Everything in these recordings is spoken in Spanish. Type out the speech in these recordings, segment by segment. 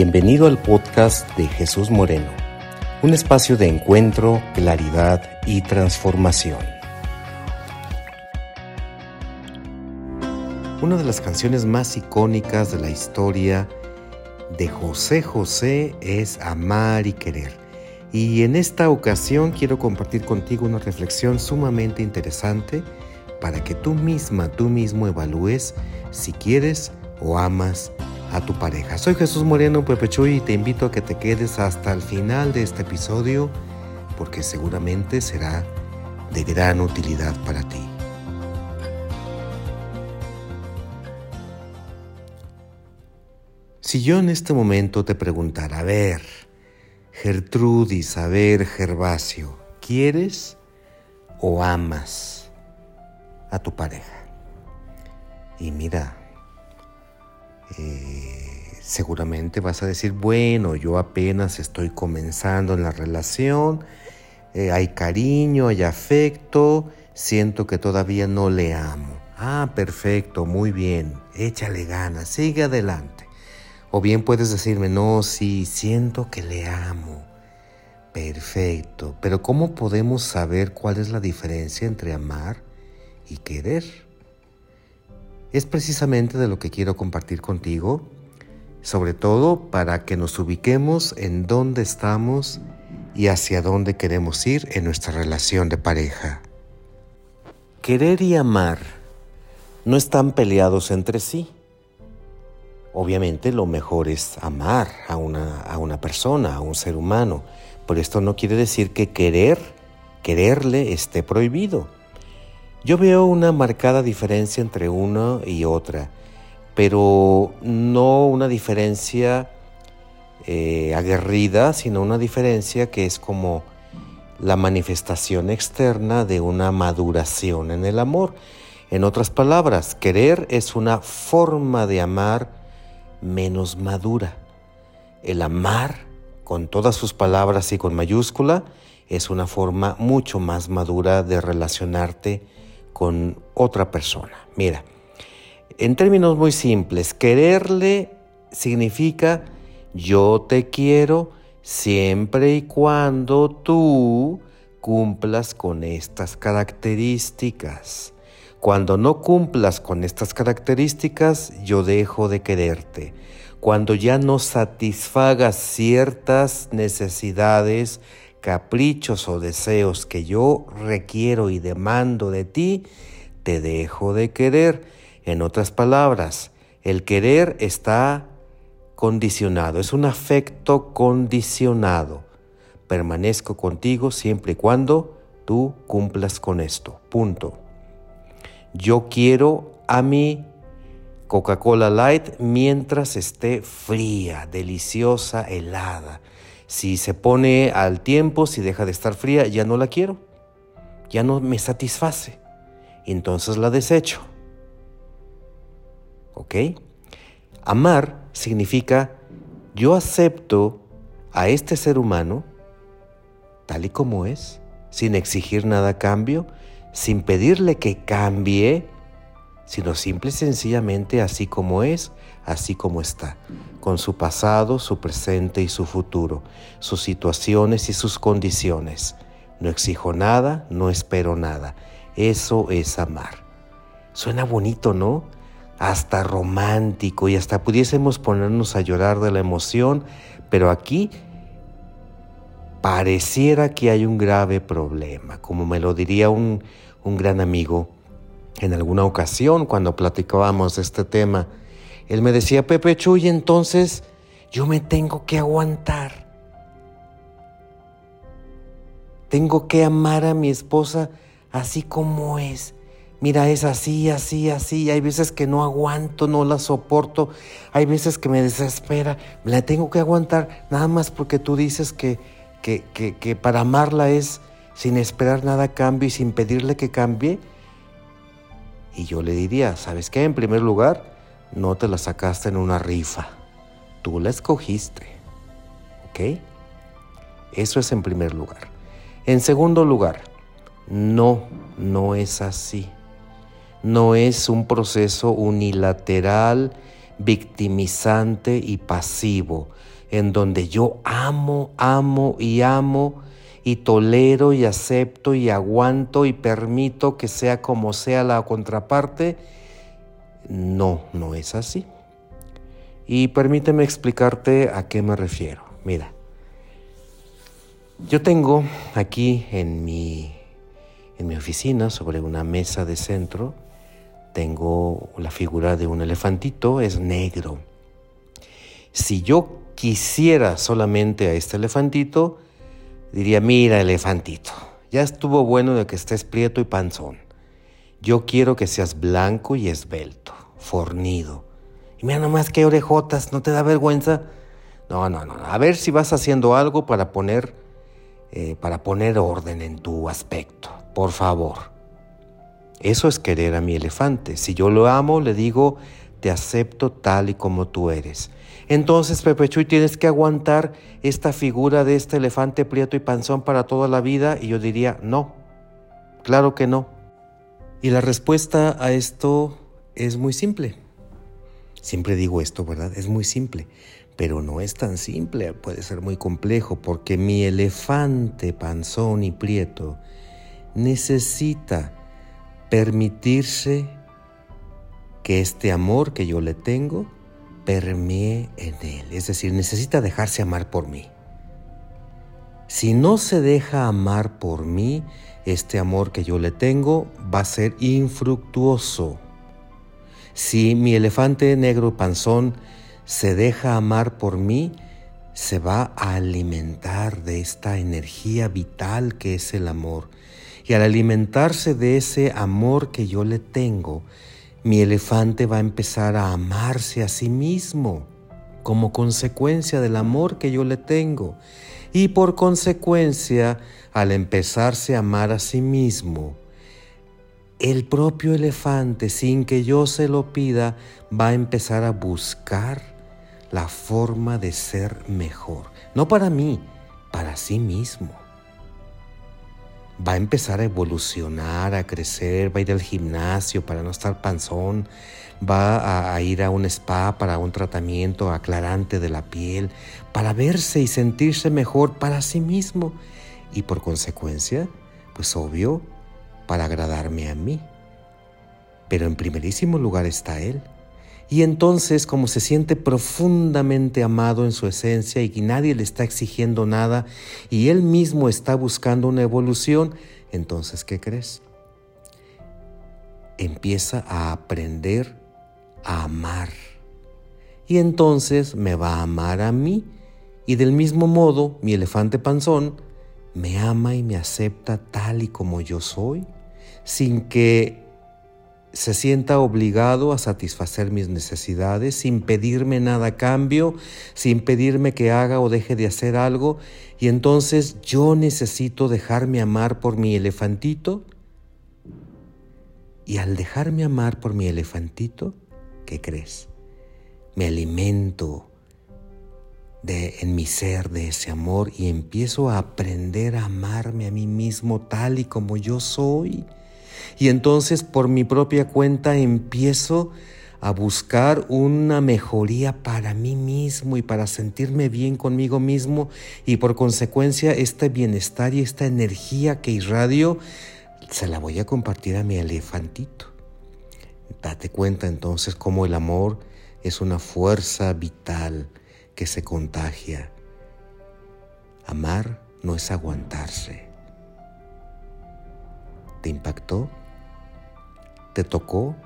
Bienvenido al podcast de Jesús Moreno, un espacio de encuentro, claridad y transformación. Una de las canciones más icónicas de la historia de José José es Amar y Querer. Y en esta ocasión quiero compartir contigo una reflexión sumamente interesante para que tú misma, tú mismo evalúes si quieres o amas a tu pareja. Soy Jesús Moreno Pepe Chuy y te invito a que te quedes hasta el final de este episodio porque seguramente será de gran utilidad para ti. Si yo en este momento te preguntara, a ver, Gertrudis, a ver, Gervasio, ¿quieres o amas a tu pareja? Y mira, eh, seguramente vas a decir, bueno, yo apenas estoy comenzando en la relación, eh, hay cariño, hay afecto, siento que todavía no le amo. Ah, perfecto, muy bien, échale ganas, sigue adelante. O bien puedes decirme, no, sí, siento que le amo. Perfecto, pero ¿cómo podemos saber cuál es la diferencia entre amar y querer? Es precisamente de lo que quiero compartir contigo, sobre todo para que nos ubiquemos en dónde estamos y hacia dónde queremos ir en nuestra relación de pareja. Querer y amar no están peleados entre sí. Obviamente lo mejor es amar a una, a una persona, a un ser humano, pero esto no quiere decir que querer, quererle esté prohibido. Yo veo una marcada diferencia entre una y otra, pero no una diferencia eh, aguerrida, sino una diferencia que es como la manifestación externa de una maduración en el amor. En otras palabras, querer es una forma de amar menos madura. El amar, con todas sus palabras y con mayúscula, es una forma mucho más madura de relacionarte con otra persona. Mira, en términos muy simples, quererle significa yo te quiero siempre y cuando tú cumplas con estas características. Cuando no cumplas con estas características, yo dejo de quererte. Cuando ya no satisfagas ciertas necesidades caprichos o deseos que yo requiero y demando de ti, te dejo de querer. En otras palabras, el querer está condicionado, es un afecto condicionado. Permanezco contigo siempre y cuando tú cumplas con esto. Punto. Yo quiero a mi Coca-Cola Light mientras esté fría, deliciosa, helada. Si se pone al tiempo, si deja de estar fría, ya no la quiero. Ya no me satisface. Entonces la desecho. ¿Ok? Amar significa yo acepto a este ser humano tal y como es, sin exigir nada a cambio, sin pedirle que cambie, sino simple y sencillamente así como es, así como está, con su pasado, su presente y su futuro, sus situaciones y sus condiciones. No exijo nada, no espero nada. Eso es amar. Suena bonito, ¿no? Hasta romántico y hasta pudiésemos ponernos a llorar de la emoción, pero aquí pareciera que hay un grave problema, como me lo diría un, un gran amigo en alguna ocasión cuando platicábamos de este tema. Él me decía, Pepe Chuy, entonces yo me tengo que aguantar. Tengo que amar a mi esposa así como es. Mira, es así, así, así. Hay veces que no aguanto, no la soporto. Hay veces que me desespera. Me la tengo que aguantar nada más porque tú dices que, que, que, que para amarla es sin esperar nada a cambio y sin pedirle que cambie. Y yo le diría, ¿sabes qué? En primer lugar, no te la sacaste en una rifa. Tú la escogiste. ¿Ok? Eso es en primer lugar. En segundo lugar, no, no es así. No es un proceso unilateral, victimizante y pasivo, en donde yo amo, amo y amo y tolero y acepto y aguanto y permito que sea como sea la contraparte, no, no es así. Y permíteme explicarte a qué me refiero. Mira, yo tengo aquí en mi, en mi oficina, sobre una mesa de centro, tengo la figura de un elefantito, es negro. Si yo quisiera solamente a este elefantito, diría, mira elefantito, ya estuvo bueno de que estés prieto y panzón. Yo quiero que seas blanco y esbelto, fornido. Y mira nomás qué orejotas, ¿no te da vergüenza? No, no, no. A ver si vas haciendo algo para poner, eh, para poner orden en tu aspecto, por favor. Eso es querer a mi elefante. Si yo lo amo, le digo, te acepto tal y como tú eres. Entonces, Pepe Chuy, tienes que aguantar esta figura de este elefante prieto y panzón para toda la vida. Y yo diría, no, claro que no. Y la respuesta a esto es muy simple. Siempre digo esto, ¿verdad? Es muy simple, pero no es tan simple, puede ser muy complejo, porque mi elefante panzón y prieto necesita permitirse que este amor que yo le tengo permee en él, es decir, necesita dejarse amar por mí. Si no se deja amar por mí, este amor que yo le tengo va a ser infructuoso. Si mi elefante negro panzón se deja amar por mí, se va a alimentar de esta energía vital que es el amor y al alimentarse de ese amor que yo le tengo, mi elefante va a empezar a amarse a sí mismo como consecuencia del amor que yo le tengo. Y por consecuencia, al empezarse a amar a sí mismo, el propio elefante, sin que yo se lo pida, va a empezar a buscar la forma de ser mejor. No para mí, para sí mismo va a empezar a evolucionar, a crecer, va a ir al gimnasio para no estar panzón, va a, ir a un spa para un tratamiento aclarante de la piel, para verse y sentirse mejor para sí mismo y por consecuencia, pues obvio, para agradarme a mí. Pero en primerísimo lugar está Él. Y entonces, como se siente profundamente amado en su esencia y que nadie le está exigiendo nada y él mismo está buscando una evolución, entonces, ¿qué crees? Empieza a aprender a amar. Y entonces me va a amar a mí. Y del mismo modo, mi elefante panzón me ama y me acepta tal y como yo soy, sin que se sienta obligado a satisfacer mis necesidades sin pedirme nada a cambio, sin pedirme que haga o deje de hacer algo, y entonces yo necesito dejarme amar por mi elefantito. Y al dejarme amar por mi elefantito, ¿qué crees? Me alimento de, en mi ser de ese amor y empiezo a aprender a amarme a mí mismo tal y como yo soy y entonces por mi propia cuenta empiezo a buscar una mejoría para mí mismo y para sentirme bien conmigo mismo y por consecuencia este bienestar y esta energía que irradio se la voy a compartir a mi elefantito. Date cuenta entonces cómo el amor es una fuerza vital que se contagia. Amar no es aguantarse. ¿Te impactó? ¿Te tocó?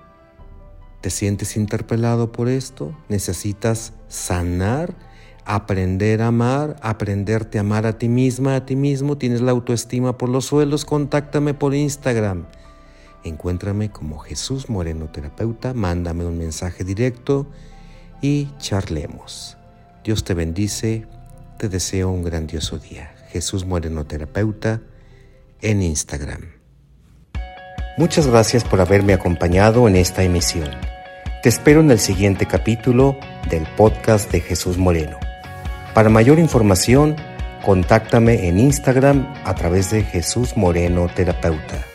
¿Te sientes interpelado por esto? ¿Necesitas sanar? aprender a amar, aprenderte a amar a ti misma, a ti mismo, tienes la autoestima por los suelos, contáctame por Instagram. Encuéntrame como Jesús Moreno Terapeuta, mándame un mensaje directo y charlemos. Dios te bendice, te deseo un grandioso día. Jesús Moreno Terapeuta en Instagram. Muchas gracias por haberme acompañado en esta emisión. Te espero en el siguiente capítulo del podcast de Jesús Moreno. Para mayor información, contáctame en Instagram a través de Jesús Moreno Terapeuta.